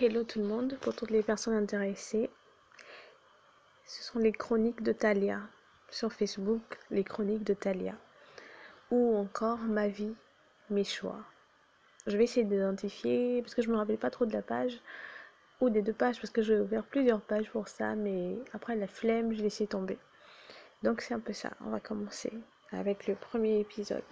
Hello tout le monde, pour toutes les personnes intéressées. Ce sont les chroniques de Talia sur Facebook, les chroniques de Talia. Ou encore ma vie, mes choix. Je vais essayer d'identifier, parce que je me rappelle pas trop de la page, ou des deux pages, parce que j'ai ouvert plusieurs pages pour ça, mais après la flemme, je l'ai laissé tomber. Donc c'est un peu ça. On va commencer avec le premier épisode.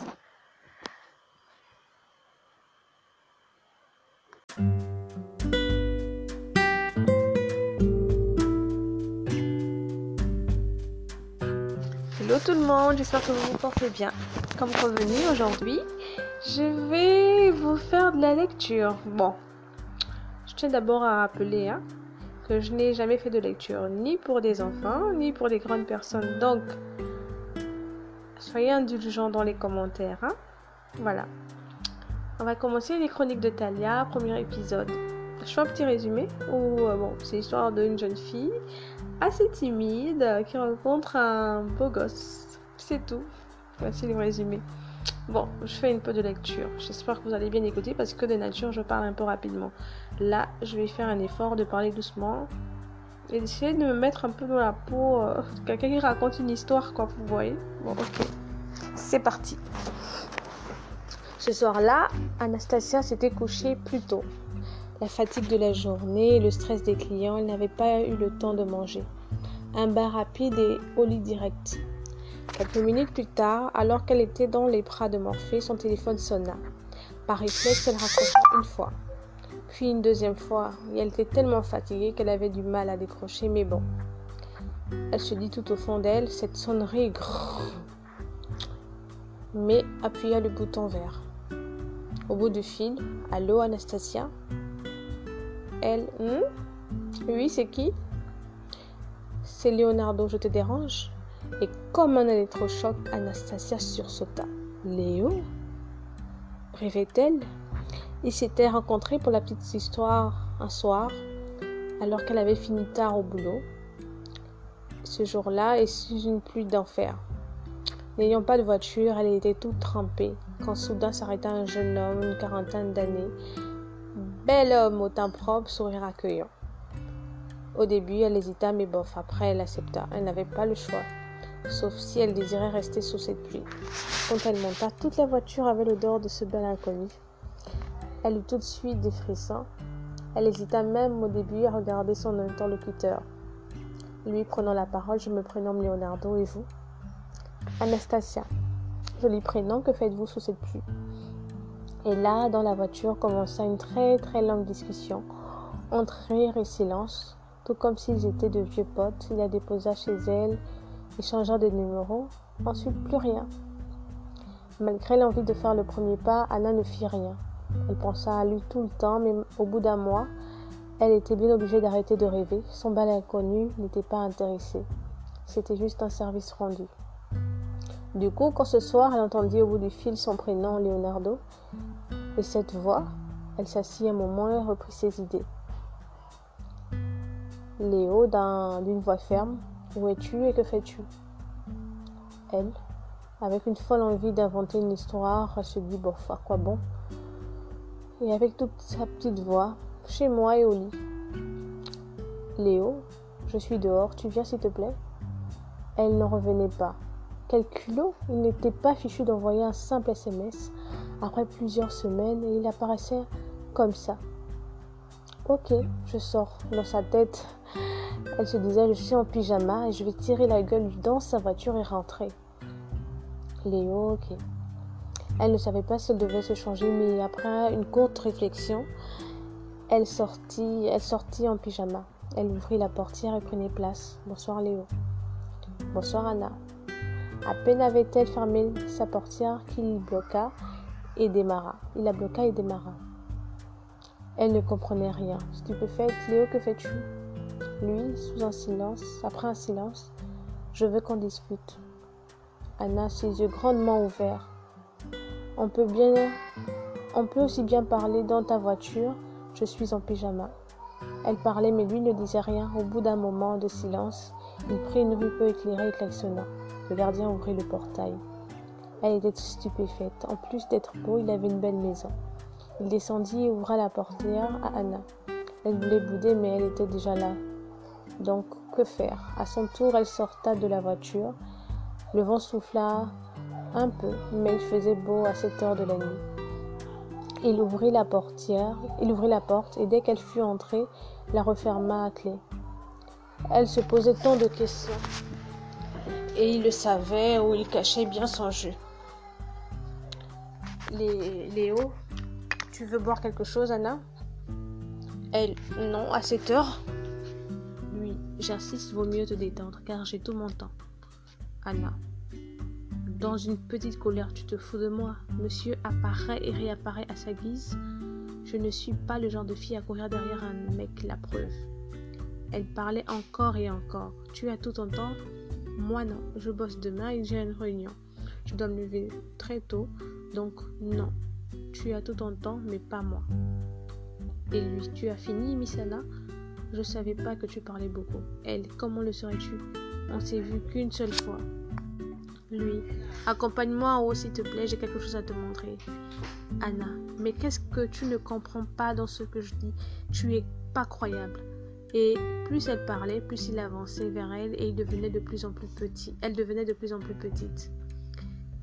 Hello tout le monde, j'espère que vous vous portez bien. Comme convenu aujourd'hui, je vais vous faire de la lecture. Bon, je tiens d'abord à rappeler hein, que je n'ai jamais fait de lecture ni pour des enfants ni pour des grandes personnes. Donc, soyez indulgents dans les commentaires. Hein. Voilà. On va commencer les chroniques de Talia, premier épisode. Je fais un petit résumé où euh, bon, c'est l'histoire d'une jeune fille assez timide qui rencontre un beau gosse. C'est tout. Voici le résumé. Bon, je fais une peu de lecture. J'espère que vous allez bien écouter parce que de nature, je parle un peu rapidement. Là, je vais faire un effort de parler doucement et d'essayer de me mettre un peu dans la peau euh, quelqu'un qui raconte une histoire, quoi, vous voyez. Bon, ok. C'est parti. Ce soir-là, Anastasia s'était couchée plus tôt. La fatigue de la journée le stress des clients, elle n'avait pas eu le temps de manger. Un bain rapide et au lit direct. Quelques minutes plus tard, alors qu'elle était dans les bras de Morphée, son téléphone sonna. Par réflexe, elle raccrocha une fois, puis une deuxième fois, et elle était tellement fatiguée qu'elle avait du mal à décrocher, mais bon. Elle se dit tout au fond d'elle, cette sonnerie grrr, mais appuya le bouton vert. Au bout du fil, Allô Anastasia? Elle? Oui, c'est qui? C'est Leonardo, je te dérange? Et comme un électrochoc, Anastasia sursauta. Léo? Rêvait-elle Ils s'étaient rencontrés pour la petite histoire un soir, alors qu'elle avait fini tard au boulot. Ce jour-là, et sous une pluie d'enfer. N'ayant pas de voiture, elle était toute trempée quand soudain s'arrêta un jeune homme, une quarantaine d'années, bel homme au teint propre, sourire accueillant. Au début, elle hésita, mais bof, après, elle accepta. Elle n'avait pas le choix, sauf si elle désirait rester sous cette pluie. Quand elle monta, toute la voiture avait l'odeur de ce bel inconnu. Elle eut tout de suite des frissons. Elle hésita même au début à regarder son interlocuteur. Lui prenant la parole, je me prénomme Leonardo et vous? Anastasia. Joli prénom, que faites-vous sous cette pluie? Et là, dans la voiture, commença une très très longue discussion, entre rire et silence, tout comme s'ils étaient de vieux potes. Il la déposa chez elle, échangea de numéros, ensuite plus rien. Malgré l'envie de faire le premier pas, Anna ne fit rien. Elle pensa à lui tout le temps, mais au bout d'un mois, elle était bien obligée d'arrêter de rêver. Son bal inconnu n'était pas intéressé. C'était juste un service rendu. Du coup, quand ce soir elle entendit au bout du fil son prénom Leonardo et cette voix, elle s'assit un moment et reprit ses idées. Léo, d'une voix ferme, où es-tu et que fais-tu? Elle, avec une folle envie d'inventer une histoire, se dit, bof, à quoi bon? Et avec toute sa petite voix, chez moi et au lit. Léo, je suis dehors, tu viens s'il te plaît? Elle n'en revenait pas. Quel culot Il n'était pas fichu d'envoyer un simple SMS après plusieurs semaines il apparaissait comme ça. Ok, je sors. Dans sa tête, elle se disait, je suis en pyjama et je vais tirer la gueule dans sa voiture et rentrer. Léo, ok. Elle ne savait pas si elle devait se changer, mais après une courte réflexion, elle sortit, elle sortit en pyjama. Elle ouvrit la portière et prenait place. Bonsoir Léo. Bonsoir Anna. À peine avait-elle fermé sa portière qu'il bloqua et démarra. Il la bloqua et démarra. Elle ne comprenait rien. Stupéfaite, Léo, que fais-tu? Lui, sous un silence, après un silence, je veux qu'on discute. Anna, ses yeux grandement ouverts. On peut bien, on peut aussi bien parler dans ta voiture. Je suis en pyjama. Elle parlait, mais lui ne disait rien. Au bout d'un moment de silence, il prit une rue peu éclairée et klaxonna. Le gardien ouvrit le portail. Elle était stupéfaite. En plus d'être beau, il avait une belle maison. Il descendit et ouvra la portière à Anna. Elle voulait bouder, mais elle était déjà là. Donc, que faire? À son tour, elle sorta de la voiture. Le vent souffla un peu, mais il faisait beau à cette heure de la nuit. Il ouvrit la portière, il ouvrit la porte, et dès qu'elle fut entrée, la referma à clé. Elle se posait tant de questions, et il le savait ou il cachait bien son jeu. Léo, tu veux boire quelque chose, Anna? Elle, non, à cette heure Oui, j'insiste, vaut mieux te détendre, car j'ai tout mon temps. Anna, dans une petite colère, tu te fous de moi. Monsieur apparaît et réapparaît à sa guise. Je ne suis pas le genre de fille à courir derrière un mec, la preuve. Elle parlait encore et encore. Tu as tout ton temps? Moi non, je bosse demain et j'ai une réunion. Je dois me lever très tôt, donc non. Tu as tout ton mais pas moi. Et lui, tu as fini, Miss Anna? Je savais pas que tu parlais beaucoup. Elle, comment le saurais-tu? On s'est vu qu'une seule fois. Lui, accompagne-moi en s'il te plaît, j'ai quelque chose à te montrer. Anna, mais qu'est-ce que tu ne comprends pas dans ce que je dis? Tu es pas croyable. Et plus elle parlait, plus il avançait vers elle et il devenait de plus en plus petit. Elle devenait de plus en plus petite.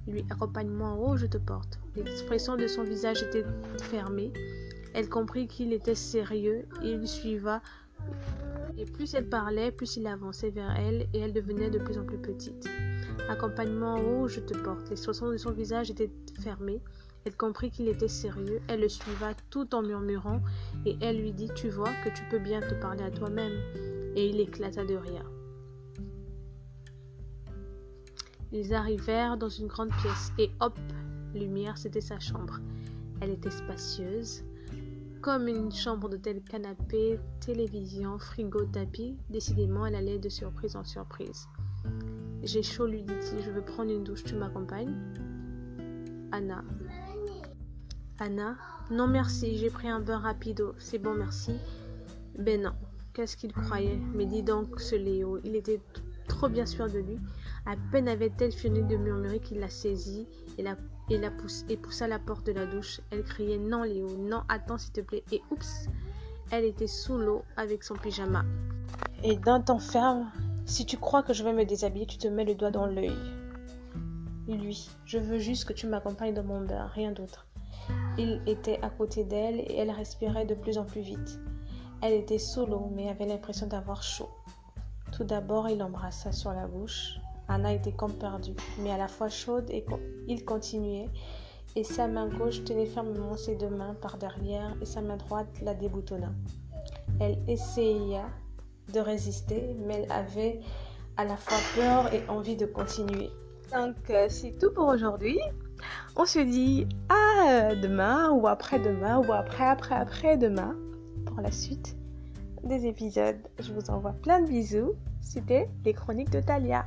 Lui, accompagne-moi en haut, je te porte. L'expression de son visage était fermée. Elle comprit qu'il était sérieux et il suiva. Et plus elle parlait, plus il avançait vers elle et elle devenait de plus en plus petite. Accompagne-moi en haut, je te porte. L'expression de son visage était fermée. Elle comprit qu'il était sérieux. Elle le suiva tout en murmurant et elle lui dit Tu vois que tu peux bien te parler à toi-même. Et il éclata de rire. Ils arrivèrent dans une grande pièce et hop, lumière, c'était sa chambre. Elle était spacieuse, comme une chambre d'hôtel canapé, télévision, frigo, tapis. Décidément, elle allait de surprise en surprise. J'ai chaud, lui dit-il, je veux prendre une douche, tu m'accompagnes? Anna. Anna Non merci, j'ai pris un bain rapido, c'est bon merci. Ben non, qu'est-ce qu'il croyait? Mais dis donc, ce Léo, il était trop bien sûr de lui. À peine avait-elle fini de murmurer qu'il la saisit et, la, poussa la porte de la douche. Elle criait Non, Léo, non, attends s'il te plaît. Et oups, elle était sous l'eau avec son pyjama. Et d'un temps ferme, si tu crois que je vais me déshabiller, tu te mets le doigt dans l'œil. Lui, je veux juste que tu m'accompagnes dans mon bain, rien d'autre. Il était à côté d'elle et elle respirait de plus en plus vite. Elle était sous l'eau mais avait l'impression d'avoir chaud. Tout d'abord, il l'embrassa sur la bouche. Anna était comme perdue, mais à la fois chaude et il continuait. Et sa main gauche tenait fermement ses deux mains par derrière et sa main droite la déboutonna. Elle essaya de résister, mais elle avait à la fois peur et envie de continuer. Donc euh, c'est tout pour aujourd'hui. On se dit à demain ou après-demain ou après après après demain pour la suite des épisodes. Je vous envoie plein de bisous. C'était les chroniques de Talia.